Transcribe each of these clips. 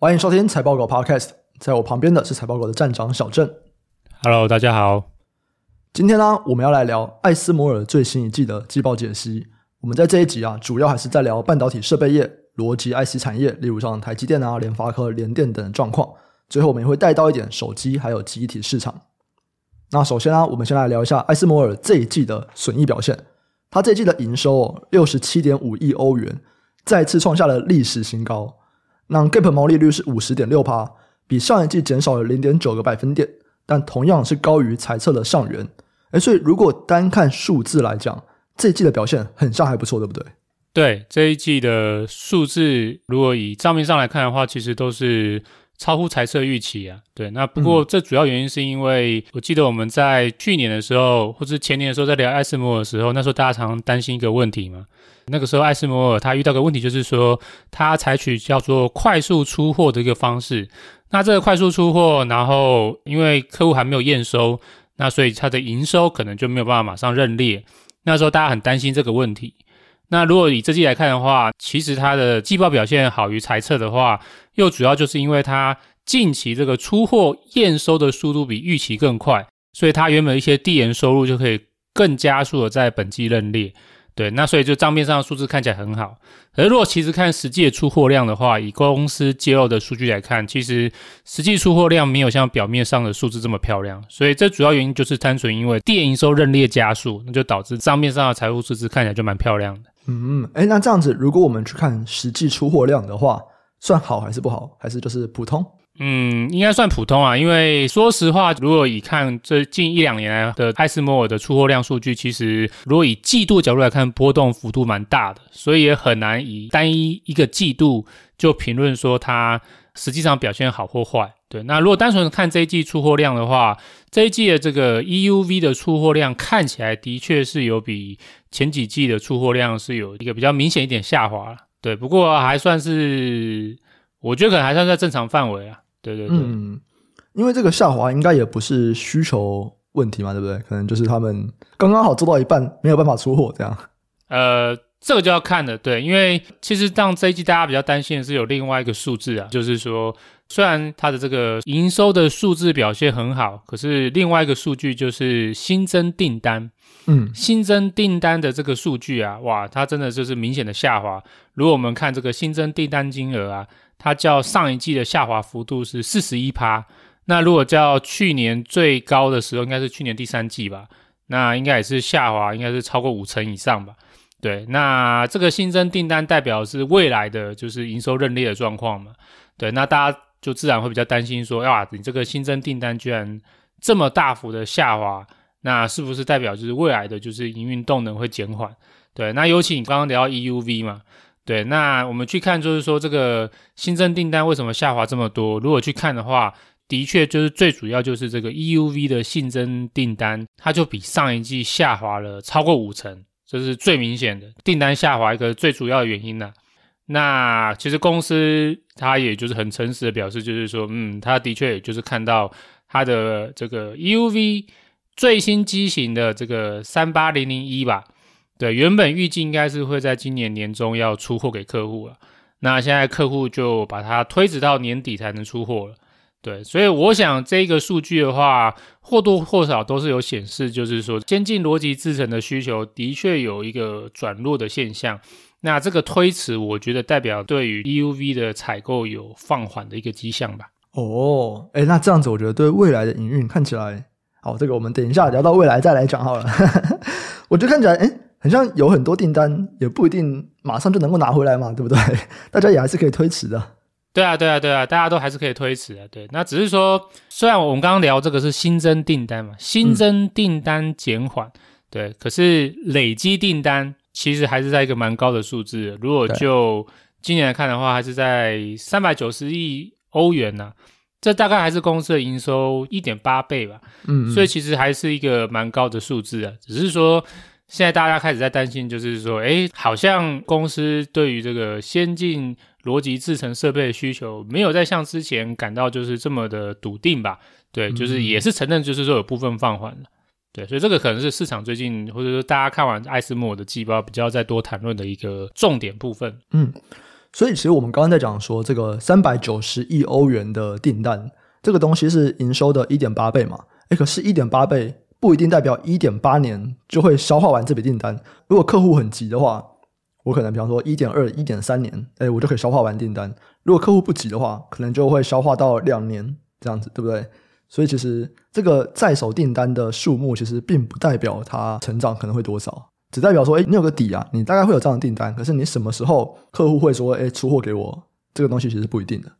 欢迎收听财报狗 Podcast，在我旁边的是财报狗的站长小郑。Hello，大家好。今天呢，我们要来聊艾斯摩尔最新一季的季报解析。我们在这一集啊，主要还是在聊半导体设备业、逻辑 IC 产业，例如像台积电啊、联发科、联电等的状况。最后，我们也会带到一点手机还有记忆体市场。那首先呢，我们先来聊一下艾斯摩尔这一季的损益表现。它这一季的营收六十七点五亿欧元，再次创下了历史新高。那 Gap 毛利率是五十点六趴，比上一季减少了零点九个百分点，但同样是高于财测的上缘。哎，所以如果单看数字来讲，这一季的表现很像还不错，对不对？对，这一季的数字，如果以账面上来看的话，其实都是。超乎财测预期啊，对，那不过这主要原因是因为，我记得我们在去年的时候，或是前年的时候，在聊艾斯摩尔的时候，那时候大家常常担心一个问题嘛。那个时候艾斯摩尔他遇到个问题，就是说他采取叫做快速出货的一个方式。那这个快速出货，然后因为客户还没有验收，那所以他的营收可能就没有办法马上认列。那时候大家很担心这个问题。那如果以这季来看的话，其实它的季报表现好于财测的话，又主要就是因为它近期这个出货验收的速度比预期更快，所以它原本一些递延收入就可以更加速的在本季认列。对，那所以就账面上的数字看起来很好。而如果其实看实际的出货量的话，以公司揭露的数据来看，其实实际出货量没有像表面上的数字这么漂亮。所以这主要原因就是单纯因为递延营收认列加速，那就导致账面上的财务数字看起来就蛮漂亮的。嗯，哎，那这样子，如果我们去看实际出货量的话，算好还是不好，还是就是普通？嗯，应该算普通啊，因为说实话，如果以看这近一两年来的艾斯摩尔的出货量数据，其实如果以季度角度来看，波动幅度蛮大的，所以也很难以单一一个季度就评论说它实际上表现好或坏。对，那如果单纯看这一季出货量的话，这一季的这个 EUV 的出货量看起来的确是有比前几季的出货量是有一个比较明显一点下滑。对，不过还算是，我觉得可能还算在正常范围啊。对对对，嗯，因为这个下滑应该也不是需求问题嘛，对不对？可能就是他们刚刚好做到一半，没有办法出货这样。呃，这个就要看了，对，因为其实让这一季大家比较担心的是有另外一个数字啊，就是说。虽然它的这个营收的数字表现很好，可是另外一个数据就是新增订单。嗯，新增订单的这个数据啊，哇，它真的就是明显的下滑。如果我们看这个新增订单金额啊，它较上一季的下滑幅度是四十一趴。那如果较去年最高的时候，应该是去年第三季吧，那应该也是下滑，应该是超过五成以上吧。对，那这个新增订单代表是未来的就是营收认列的状况嘛。对，那大家。就自然会比较担心说，哇，你这个新增订单居然这么大幅的下滑，那是不是代表就是未来的就是营运动能会减缓？对，那尤其你刚刚聊到 EUV 嘛，对，那我们去看就是说这个新增订单为什么下滑这么多？如果去看的话，的确就是最主要就是这个 EUV 的新增订单，它就比上一季下滑了超过五成，这是最明显的订单下滑一个最主要的原因呢、那其实公司他也就是很诚实的表示，就是说，嗯，他的确就是看到他的这个 EUV 最新机型的这个三八零零一吧，对，原本预计应该是会在今年年中要出货给客户了，那现在客户就把它推迟到年底才能出货了，对，所以我想这个数据的话，或多或少都是有显示，就是说先进逻辑制程的需求的确有一个转弱的现象。那这个推迟，我觉得代表对于 EUV 的采购有放缓的一个迹象吧。哦，哎，那这样子，我觉得对未来的营运看起来，好，这个我们等一下聊到未来再来讲好了。我觉得看起来，哎，很像有很多订单，也不一定马上就能够拿回来嘛，对不对？大家也还是可以推迟的。对啊，对啊，对啊，大家都还是可以推迟的。对，那只是说，虽然我们刚刚聊这个是新增订单嘛，新增订单减缓，嗯、对，可是累积订单。其实还是在一个蛮高的数字。如果就今年来看的话，还是在三百九十亿欧元呢、啊，这大概还是公司的营收一点八倍吧。嗯，嗯，所以其实还是一个蛮高的数字啊。只是说现在大家开始在担心，就是说，诶，好像公司对于这个先进逻辑制成设备的需求，没有再像之前感到就是这么的笃定吧？对，就是也是承认，就是说有部分放缓了。对，所以这个可能是市场最近，或者说大家看完艾斯莫的季报比较再多谈论的一个重点部分。嗯，所以其实我们刚刚在讲说这个三百九十亿欧元的订单，这个东西是营收的一点八倍嘛？哎，可是，一点八倍不一定代表一点八年就会消化完这笔订单。如果客户很急的话，我可能比方说一点二、一点三年，诶，我就可以消化完订单。如果客户不急的话，可能就会消化到两年这样子，对不对？所以其实这个在手订单的数目其实并不代表它成长可能会多少，只代表说，哎，你有个底啊，你大概会有这样的订单。可是你什么时候客户会说，哎，出货给我？这个东西其实不一定的。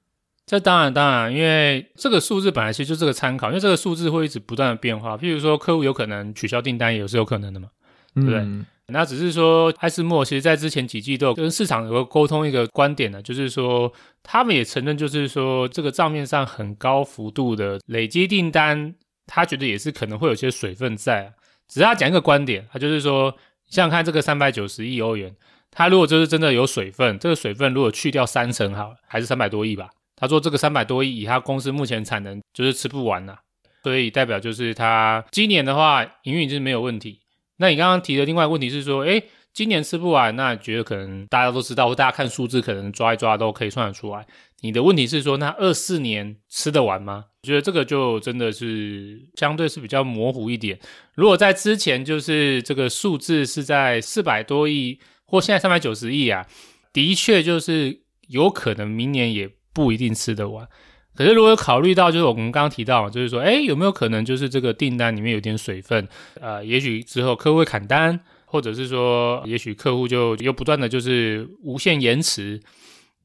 这当然当然，因为这个数字本来其实就是个参考，因为这个数字会一直不断的变化。譬如说，客户有可能取消订单，也是有可能的嘛，对不对？嗯、那只是说，艾斯莫其实在之前几季都有跟市场有个沟通一个观点呢，就是说他们也承认，就是说这个账面上很高幅度的累积订单，他觉得也是可能会有些水分在、只是他讲一个观点，他就是说，想想看这个三百九十亿欧元，他如果就是真的有水分，这个水分如果去掉三成好了，还是三百多亿吧。他说：“这个三百多亿，以他公司目前产能就是吃不完呐、所以代表就是他今年的话营运就是没有问题。那你刚刚提的另外一个问题是说，诶，今年吃不完，那觉得可能大家都知道，或大家看数字可能抓一抓都可以算得出来。你的问题是说，那二四年吃得完吗？我觉得这个就真的是相对是比较模糊一点。如果在之前就是这个数字是在四百多亿，或现在三百九十亿啊，的确就是有可能明年也。”不一定吃得完，可是如果考虑到，就是我们刚刚提到，就是说，哎，有没有可能就是这个订单里面有点水分？呃，也许之后客户会砍单，或者是说，也许客户就又不断的就是无限延迟，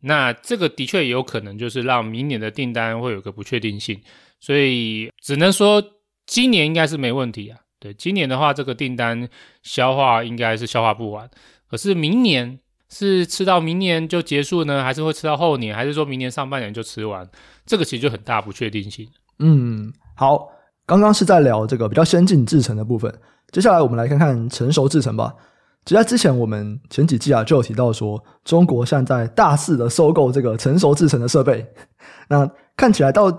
那这个的确也有可能就是让明年的订单会有个不确定性，所以只能说今年应该是没问题啊。对，今年的话，这个订单消化应该是消化不完，可是明年。是吃到明年就结束呢，还是会吃到后年，还是说明年上半年就吃完？这个其实就很大不确定性。嗯，好，刚刚是在聊这个比较先进制程的部分，接下来我们来看看成熟制程吧。其实在之前我们前几季啊就有提到说，中国现在大肆的收购这个成熟制程的设备。那看起来到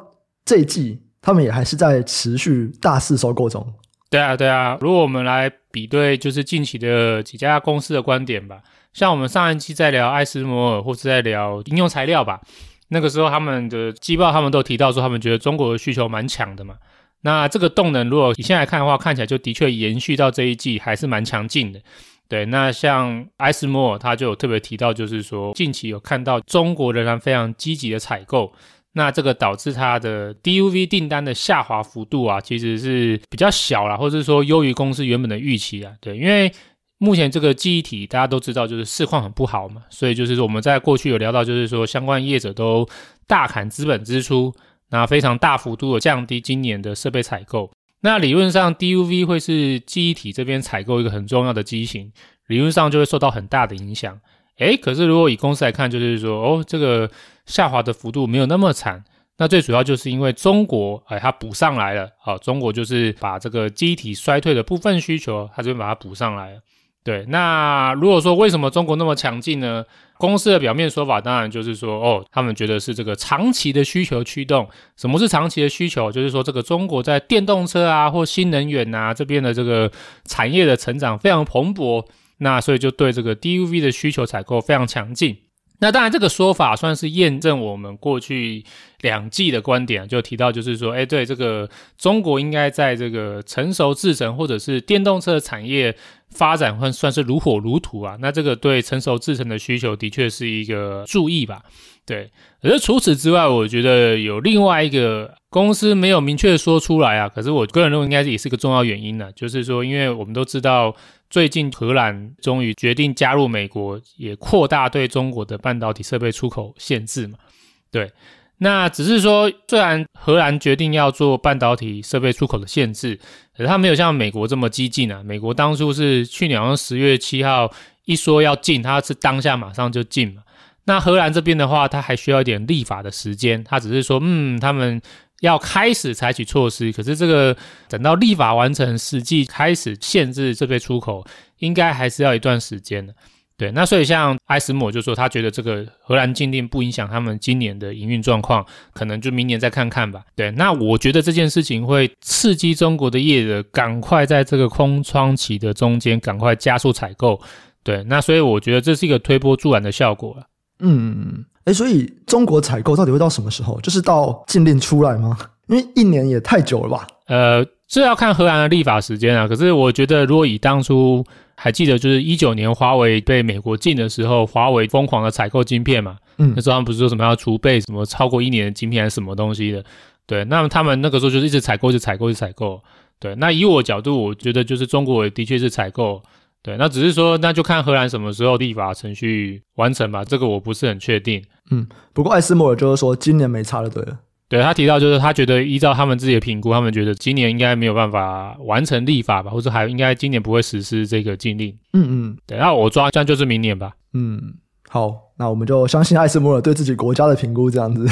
这一季，他们也还是在持续大肆收购中。对啊，对啊。如果我们来比对，就是近期的几家公司的观点吧。像我们上一期在聊艾斯摩尔，或是在聊应用材料吧，那个时候他们的季报他们都提到说，他们觉得中国的需求蛮强的嘛。那这个动能，如果你现在看的话，看起来就的确延续到这一季，还是蛮强劲的。对，那像艾斯摩尔，他就特别提到，就是说近期有看到中国仍然非常积极的采购，那这个导致它的 DUV 订单的下滑幅度啊，其实是比较小啦，或者是说优于公司原本的预期啊。对，因为目前这个记忆体大家都知道，就是市况很不好嘛，所以就是说我们在过去有聊到，就是说相关业者都大砍资本支出，那非常大幅度的降低今年的设备采购。那理论上 DUV 会是记忆体这边采购一个很重要的机型，理论上就会受到很大的影响。诶，可是如果以公司来看，就是说哦，这个下滑的幅度没有那么惨。那最主要就是因为中国，哎，它补上来了。好，中国就是把这个记忆体衰退的部分需求，它这边把它补上来了。对，那如果说为什么中国那么强劲呢？公司的表面说法当然就是说，哦，他们觉得是这个长期的需求驱动。什么是长期的需求？就是说这个中国在电动车啊或新能源啊这边的这个产业的成长非常蓬勃，那所以就对这个 DUV 的需求采购非常强劲。那当然，这个说法算是验证我们过去两季的观点，就提到就是说，哎，对这个中国应该在这个成熟制程或者是电动车产业发展，算算是如火如荼啊。那这个对成熟制程的需求的确是一个注意吧。对，可是除此之外，我觉得有另外一个公司没有明确说出来啊。可是我个人认为应该也是个重要原因呢，就是说，因为我们都知道。最近荷兰终于决定加入美国，也扩大对中国的半导体设备出口限制嘛？对，那只是说，虽然荷兰决定要做半导体设备出口的限制，可是它没有像美国这么激进啊。美国当初是去年好像十月七号一说要进，它是当下马上就进嘛。那荷兰这边的话，它还需要一点立法的时间，它只是说，嗯，他们。要开始采取措施，可是这个等到立法完成，实际开始限制这边出口，应该还是要一段时间的。对，那所以像埃斯摩就说，他觉得这个荷兰禁令不影响他们今年的营运状况，可能就明年再看看吧。对，那我觉得这件事情会刺激中国的业者赶快在这个空窗期的中间赶快加速采购。对，那所以我觉得这是一个推波助澜的效果了。嗯，哎，所以中国采购到底会到什么时候？就是到禁令出来吗？因为一年也太久了吧？呃，这要看荷兰的立法时间啊。可是我觉得，如果以当初还记得，就是一九年华为被美国禁的时候，华为疯狂的采购晶片嘛。嗯，那时候他们不是说什么要储备什么超过一年的晶片还是什么东西的？对，那么他们那个时候就是一直采购，一直采购，一直采购。对，那以我角度，我觉得就是中国的确是采购。对，那只是说，那就看荷兰什么时候立法程序完成吧。这个我不是很确定。嗯，不过艾斯摩尔就是说今年没差就，对了。对，他提到，就是他觉得依照他们自己的评估，他们觉得今年应该没有办法完成立法吧，或者还应该今年不会实施这个禁令。嗯嗯，对，那我抓这样就是明年吧。嗯，好，那我们就相信艾斯摩尔对自己国家的评估这样子。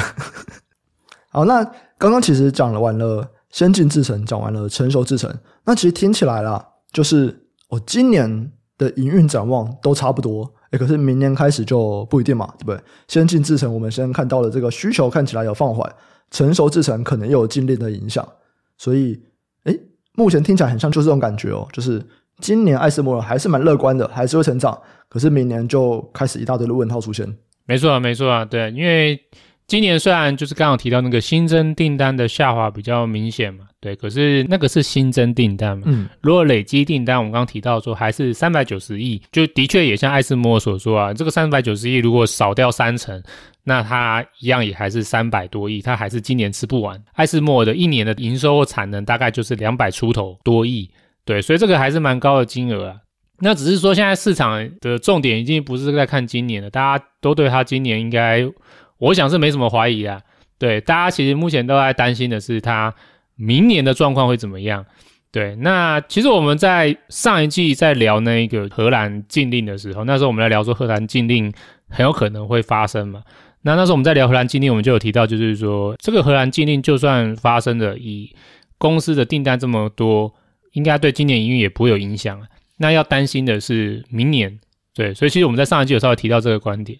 好，那刚刚其实讲了完了先进制程，讲完了成熟制程，那其实听起来啦，就是我今年的营运展望都差不多。可是明年开始就不一定嘛，对不对？先进制程我们先看到了这个需求看起来有放缓。成熟制程可能又有禁令的影响，所以，诶，目前听起来很像就是这种感觉哦，就是今年艾斯摩尔还是蛮乐观的，还是会成长，可是明年就开始一大堆的问号出现。没错啊，没错啊，对，因为。今年虽然就是刚刚提到那个新增订单的下滑比较明显嘛，对，可是那个是新增订单嘛，嗯，如果累积订单，我们刚刚提到说还是三百九十亿，就的确也像艾斯摩尔所说啊，这个三百九十亿如果少掉三成，那它一样也还是三百多亿，它还是今年吃不完。艾斯摩尔的一年的营收或产能大概就是两百出头多亿，对，所以这个还是蛮高的金额啊。那只是说现在市场的重点已经不是在看今年了，大家都对它今年应该。我想是没什么怀疑啊，对，大家其实目前都在担心的是它明年的状况会怎么样。对，那其实我们在上一季在聊那个荷兰禁令的时候，那时候我们在聊说荷兰禁令很有可能会发生嘛。那那时候我们在聊荷兰禁令，我们就有提到，就是说这个荷兰禁令就算发生了，以公司的订单这么多，应该对今年营运也不会有影响。那要担心的是明年，对，所以其实我们在上一季有稍微提到这个观点。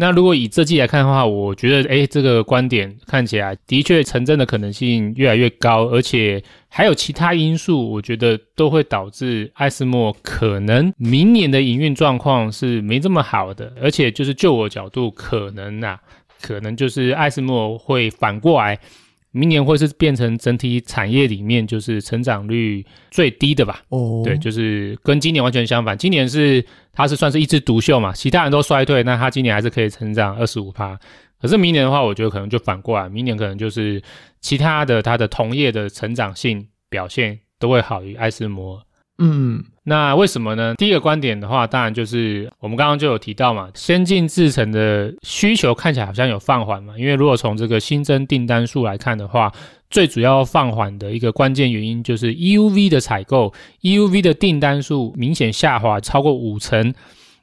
那如果以这季来看的话，我觉得，诶，这个观点看起来的确成真的可能性越来越高，而且还有其他因素，我觉得都会导致艾斯莫可能明年的营运状况是没这么好的，而且就是就我角度，可能啊，可能就是艾斯莫会反过来。明年会是变成整体产业里面就是成长率最低的吧？哦，oh. 对，就是跟今年完全相反。今年是它是算是一枝独秀嘛，其他人都衰退，那它今年还是可以成长二十五趴。可是明年的话，我觉得可能就反过来，明年可能就是其他的它的同业的成长性表现都会好于艾斯摩。嗯，那为什么呢？第一个观点的话，当然就是我们刚刚就有提到嘛，先进制程的需求看起来好像有放缓嘛。因为如果从这个新增订单数来看的话，最主要放缓的一个关键原因就是 EUV 的采购，EUV 的订单数明显下滑超过五成。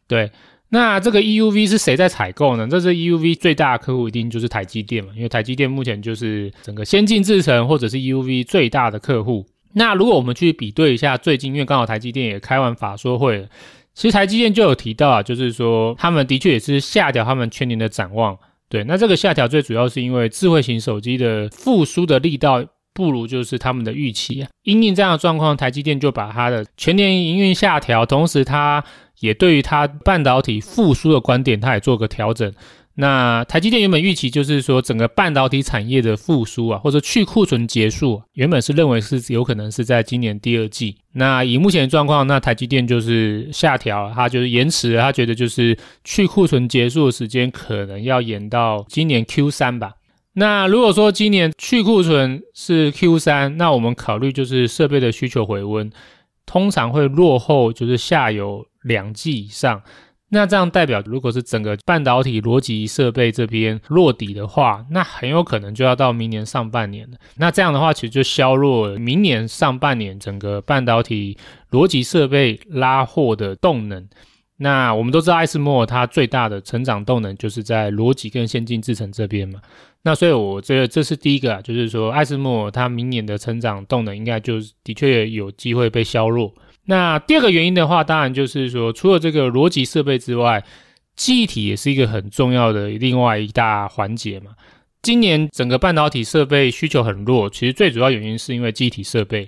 对，那这个 EUV 是谁在采购呢？这是 EUV 最大的客户一定就是台积电嘛，因为台积电目前就是整个先进制程或者是 EUV 最大的客户。那如果我们去比对一下最近，因为刚好台积电也开完法说会了，其实台积电就有提到啊，就是说他们的确也是下调他们全年的展望。对，那这个下调最主要是因为智慧型手机的复苏的力道不如就是他们的预期啊。因应这样的状况，台积电就把它的全年营运下调，同时它也对于它半导体复苏的观点，它也做个调整。那台积电原本预期就是说，整个半导体产业的复苏啊，或者去库存结束，原本是认为是有可能是在今年第二季。那以目前的状况，那台积电就是下调，它就是延迟了，它觉得就是去库存结束的时间可能要延到今年 Q 三吧。那如果说今年去库存是 Q 三，那我们考虑就是设备的需求回温，通常会落后就是下游两季以上。那这样代表，如果是整个半导体逻辑设备这边落底的话，那很有可能就要到明年上半年了。那这样的话，其实就削弱明年上半年整个半导体逻辑设备拉货的动能。那我们都知道，艾斯莫它最大的成长动能就是在逻辑跟先进制程这边嘛。那所以，我这这是第一个啊，就是说艾斯莫它明年的成长动能应该就的确有机会被削弱。那第二个原因的话，当然就是说，除了这个逻辑设备之外，记忆体也是一个很重要的另外一大环节嘛。今年整个半导体设备需求很弱，其实最主要原因是因为记忆体设备。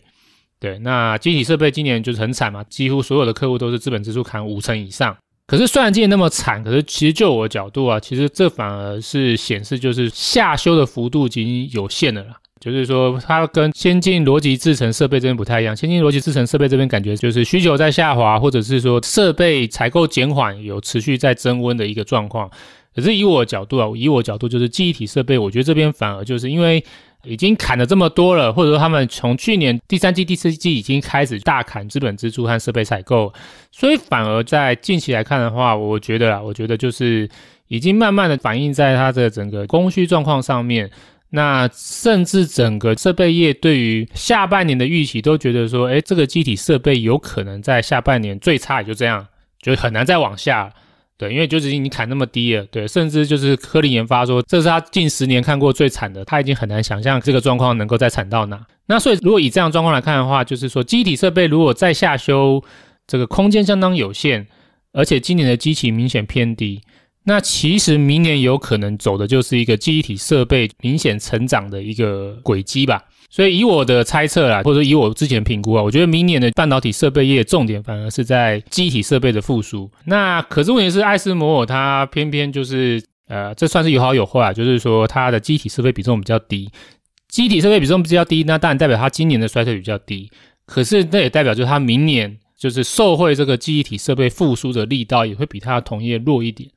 对，那记忆体设备今年就是很惨嘛，几乎所有的客户都是资本支出砍五成以上。可是虽然今年那么惨，可是其实就我的角度啊，其实这反而是显示就是下修的幅度已经有限了啦。就是说，它跟先进逻辑制成设备这边不太一样。先进逻辑制成设备这边感觉就是需求在下滑，或者是说设备采购减缓，有持续在增温的一个状况。可是以我的角度啊，以我角度就是记忆体设备，我觉得这边反而就是因为已经砍了这么多了，或者说他们从去年第三季、第四季已经开始大砍资本支出和设备采购，所以反而在近期来看的话，我觉得啊，我觉得就是已经慢慢的反映在它的整个供需状况上面。那甚至整个设备业对于下半年的预期都觉得说，哎，这个机体设备有可能在下半年最差也就这样，就很难再往下，对，因为就是已经砍那么低了，对，甚至就是科林研发说，这是他近十年看过最惨的，他已经很难想象这个状况能够再惨到哪。那所以如果以这样状况来看的话，就是说机体设备如果再下修，这个空间相当有限，而且今年的基期明显偏低。那其实明年有可能走的就是一个记忆体设备明显成长的一个轨迹吧，所以以我的猜测啦，或者以我之前评估啊，我觉得明年的半导体设备业重点反而是在记忆体设备的复苏。那可是问题是艾斯摩尔它偏偏就是呃，这算是有好有坏，就是说它的机体设备比重比较低，机体设备比重比较低，那当然代表它今年的衰退比较低，可是那也代表就是它明年就是受惠这个记忆体设备复苏的力道也会比它的同业弱一点。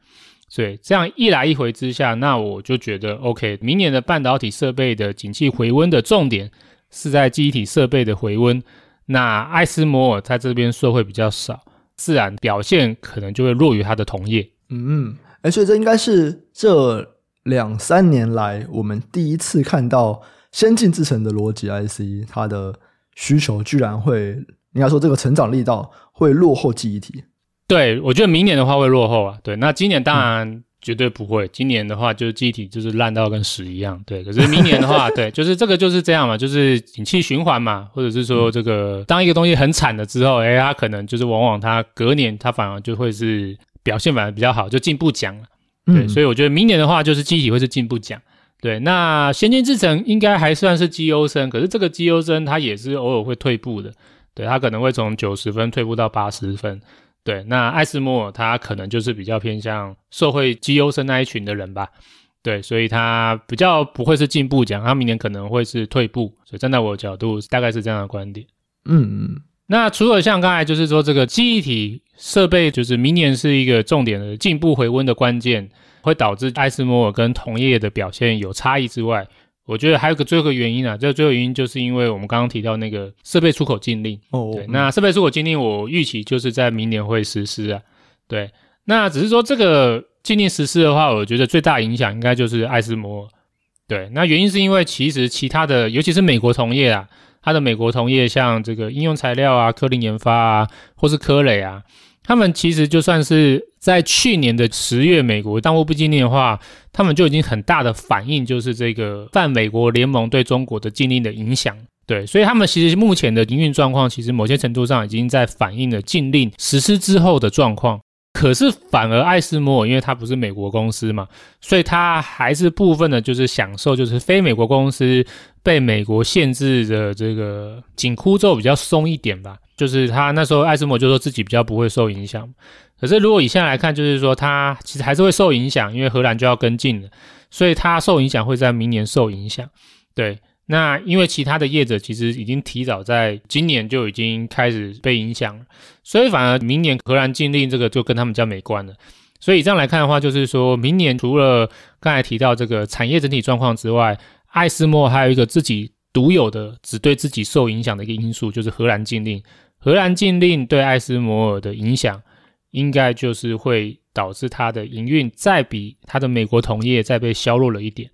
所以这样一来一回之下，那我就觉得 OK，明年的半导体设备的景气回温的重点是在记忆体设备的回温。那艾斯摩尔在这边受惠比较少，自然表现可能就会弱于它的同业。嗯，哎，所以这应该是这两三年来我们第一次看到先进制程的逻辑 IC，它的需求居然会，应该说这个成长力道会落后记忆体。对，我觉得明年的话会落后啊。对，那今年当然绝对不会。嗯、今年的话，就是机体就是烂到跟屎一样。对，可是明年的话，对，就是这个就是这样嘛，就是景气循环嘛，或者是说这个、嗯、当一个东西很惨了之后，哎，它可能就是往往它隔年它反而就会是表现反而比较好，就进步奖了。对、嗯，所以我觉得明年的话就是记忆体会是进步奖。对，那先进制程应该还算是绩优生，可是这个绩优生它也是偶尔会退步的。对，它可能会从九十分退步到八十分。对，那艾斯摩尔他可能就是比较偏向社会绩优生那一群的人吧，对，所以他比较不会是进步奖，他明年可能会是退步，所以站在我的角度大概是这样的观点。嗯嗯，那除了像刚才就是说这个记忆体设备就是明年是一个重点的进步回温的关键，会导致艾斯摩尔跟同业的表现有差异之外。我觉得还有个最后一个原因啊，这个最后原因就是因为我们刚刚提到那个设备出口禁令。哦，对，那设备出口禁令，我预期就是在明年会实施啊。对，那只是说这个禁令实施的话，我觉得最大影响应该就是艾斯摩尔。对，那原因是因为其实其他的，尤其是美国同业啊，它的美国同业像这个应用材料啊、科林研发啊，或是科磊啊。他们其实就算是在去年的十月，美国当务不禁令的话，他们就已经很大的反应，就是这个泛美国联盟对中国的禁令的影响。对，所以他们其实目前的营运状况，其实某些程度上已经在反映了禁令实施之后的状况。可是反而艾斯摩，因为它不是美国公司嘛，所以它还是部分的，就是享受就是非美国公司被美国限制的这个紧箍咒比较松一点吧。就是他那时候艾斯摩就说自己比较不会受影响。可是如果以现在来看，就是说它其实还是会受影响，因为荷兰就要跟进了，所以它受影响会在明年受影响。对。那因为其他的业者其实已经提早在今年就已经开始被影响了，所以反而明年荷兰禁令这个就跟他们比较没关了。所以这样来看的话，就是说明年除了刚才提到这个产业整体状况之外，艾斯摩还有一个自己独有的只对自己受影响的一个因素，就是荷兰禁令。荷兰禁令对艾斯摩尔的影响，应该就是会导致它的营运再比它的美国同业再被削弱了一点。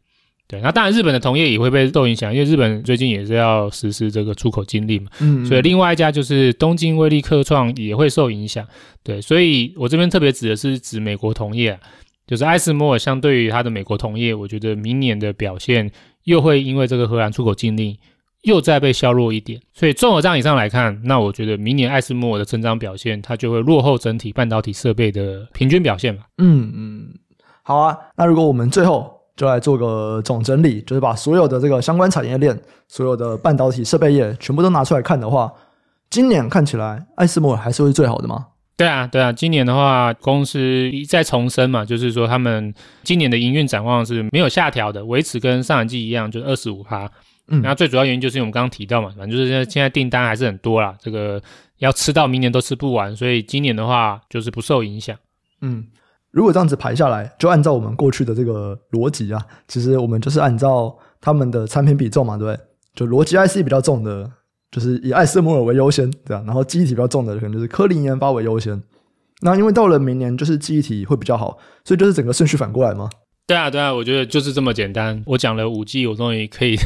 对，那当然日本的同业也会被受影响，因为日本最近也是要实施这个出口禁令嘛。嗯，嗯，所以另外一家就是东京威力科创也会受影响。对，所以我这边特别指的是指美国同业啊，就是艾斯摩尔相对于它的美国同业，我觉得明年的表现又会因为这个荷兰出口禁令又再被削弱一点。所以综合这样以上来看，那我觉得明年艾斯摩尔的增长表现，它就会落后整体半导体设备的平均表现嘛。嗯嗯，好啊，那如果我们最后。就来做个总整理，就是把所有的这个相关产业链、所有的半导体设备业全部都拿出来看的话，今年看起来艾斯摩尔还是会最好的吗？对啊，对啊，今年的话，公司一再重申嘛，就是说他们今年的营运展望是没有下调的，维持跟上一季一样，就是二十五趴。嗯，那最主要原因就是因为我们刚刚提到嘛，反正就是现在订单还是很多啦，这个要吃到明年都吃不完，所以今年的话就是不受影响。嗯，如果这样子排下来，就按照我们过去的这个逻辑啊，其实我们就是按照他们的产品比重嘛，对不对？就逻辑 IC 比较重的，就是以艾斯摩尔为优先，这样，然后记忆体比较重的，可能就是科林研发为优先。那因为到了明年，就是记忆体会比较好，所以就是整个顺序反过来吗？对啊，对啊，我觉得就是这么简单。我讲了五 G，我终于可以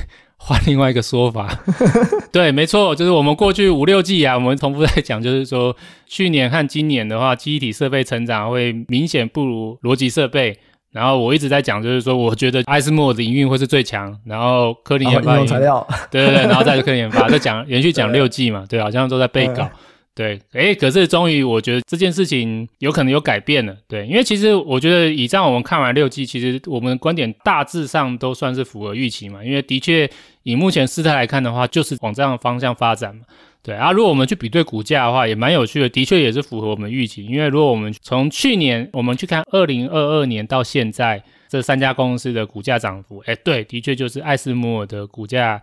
换另外一个说法。对，没错，就是我们过去五六季啊，我们重复在讲，就是说去年和今年的话，记忆体设备成长会明显不如逻辑设备。然后我一直在讲，就是说我觉得艾斯摩尔的营运会是最强，然后科林研发 对对对，然后再是科林研发，再讲连续讲六季嘛，对，好像都在背稿。对，诶，可是终于，我觉得这件事情有可能有改变了。对，因为其实我觉得，以这样我们看完六季，其实我们的观点大致上都算是符合预期嘛。因为的确，以目前事态来看的话，就是往这样的方向发展嘛。对啊，如果我们去比对股价的话，也蛮有趣的，的确也是符合我们预期。因为如果我们从去年我们去看二零二二年到现在这三家公司的股价涨幅，诶，对，的确就是艾斯摩尔的股价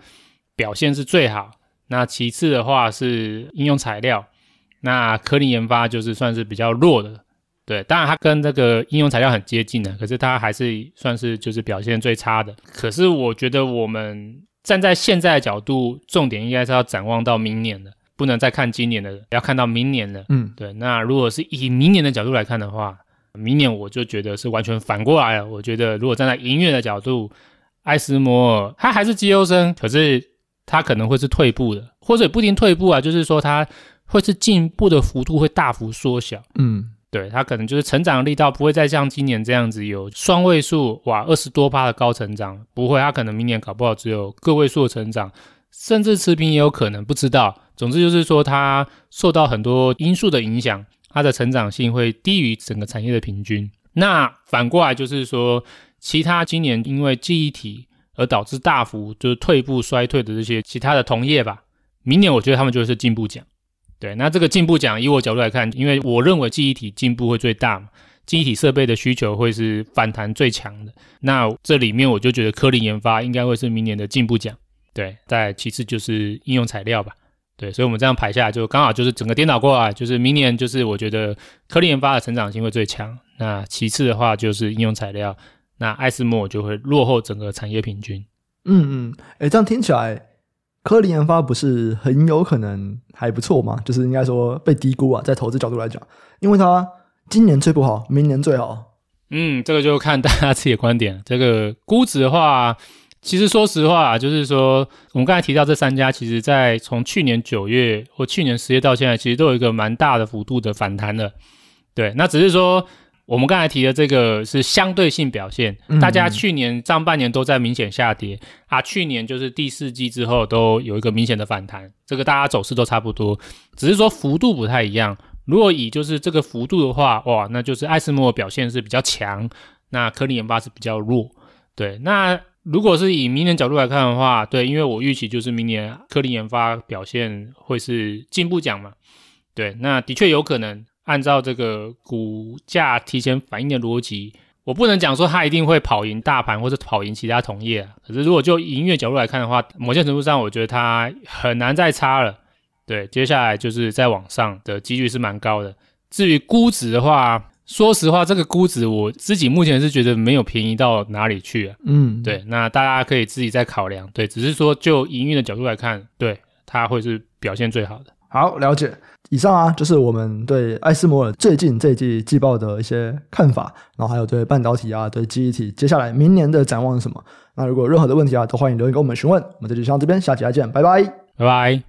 表现是最好。那其次的话是应用材料。那科林研发就是算是比较弱的，对，当然它跟这个应用材料很接近的，可是它还是算是就是表现最差的。可是我觉得我们站在现在的角度，重点应该是要展望到明年的，不能再看今年的，要看到明年的。嗯，对。那如果是以明年的角度来看的话，明年我就觉得是完全反过来了。我觉得如果站在音乐的角度，艾斯摩尔他还是绩优生，可是他可能会是退步的，或者也不一定退步啊，就是说它。会是进步的幅度会大幅缩小，嗯，对，它可能就是成长力道不会再像今年这样子有双位数哇二十多趴的高成长，不会，它可能明年搞不好只有个位数的成长，甚至持平也有可能，不知道。总之就是说它受到很多因素的影响，它的成长性会低于整个产业的平均。那反过来就是说，其他今年因为记忆体而导致大幅就是退步衰退的这些其他的同业吧，明年我觉得他们就是进步奖。对，那这个进步奖，以我角度来看，因为我认为记忆体进步会最大嘛，记忆体设备的需求会是反弹最强的。那这里面我就觉得科林研发应该会是明年的进步奖。对，再其次就是应用材料吧。对，所以我们这样排下来，就刚好就是整个颠倒过来，就是明年就是我觉得科林研发的成长性会最强。那其次的话就是应用材料，那艾斯莫就会落后整个产业平均。嗯嗯，诶，这样听起来。科林研发不是很有可能还不错吗？就是应该说被低估啊，在投资角度来讲，因为它今年最不好，明年最好。嗯，这个就看大家自己的观点。这个估值的话，其实说实话，就是说我们刚才提到这三家，其实在从去年九月或去年十月到现在，其实都有一个蛮大的幅度的反弹的。对，那只是说。我们刚才提的这个是相对性表现，大家去年上半年都在明显下跌啊，去年就是第四季之后都有一个明显的反弹，这个大家走势都差不多，只是说幅度不太一样。如果以就是这个幅度的话，哇，那就是艾斯摩尔表现是比较强，那科林研发是比较弱。对，那如果是以明年角度来看的话，对，因为我预期就是明年科林研发表现会是进步奖嘛，对，那的确有可能。按照这个股价提前反应的逻辑，我不能讲说它一定会跑赢大盘或者跑赢其他同业啊。可是如果就营运角度来看的话，某些程度上，我觉得它很难再差了。对，接下来就是再往上的几率是蛮高的。至于估值的话，说实话，这个估值我自己目前是觉得没有便宜到哪里去啊。嗯，对，那大家可以自己再考量。对，只是说就营运的角度来看，对，它会是表现最好的。好，了解。以上啊，就是我们对艾斯摩尔最近这一季季报的一些看法，然后还有对半导体啊、对记忆体接下来明年的展望是什么。那如果有任何的问题啊，都欢迎留言给我们询问。我们这期就到这边，下期再见，拜拜，拜拜。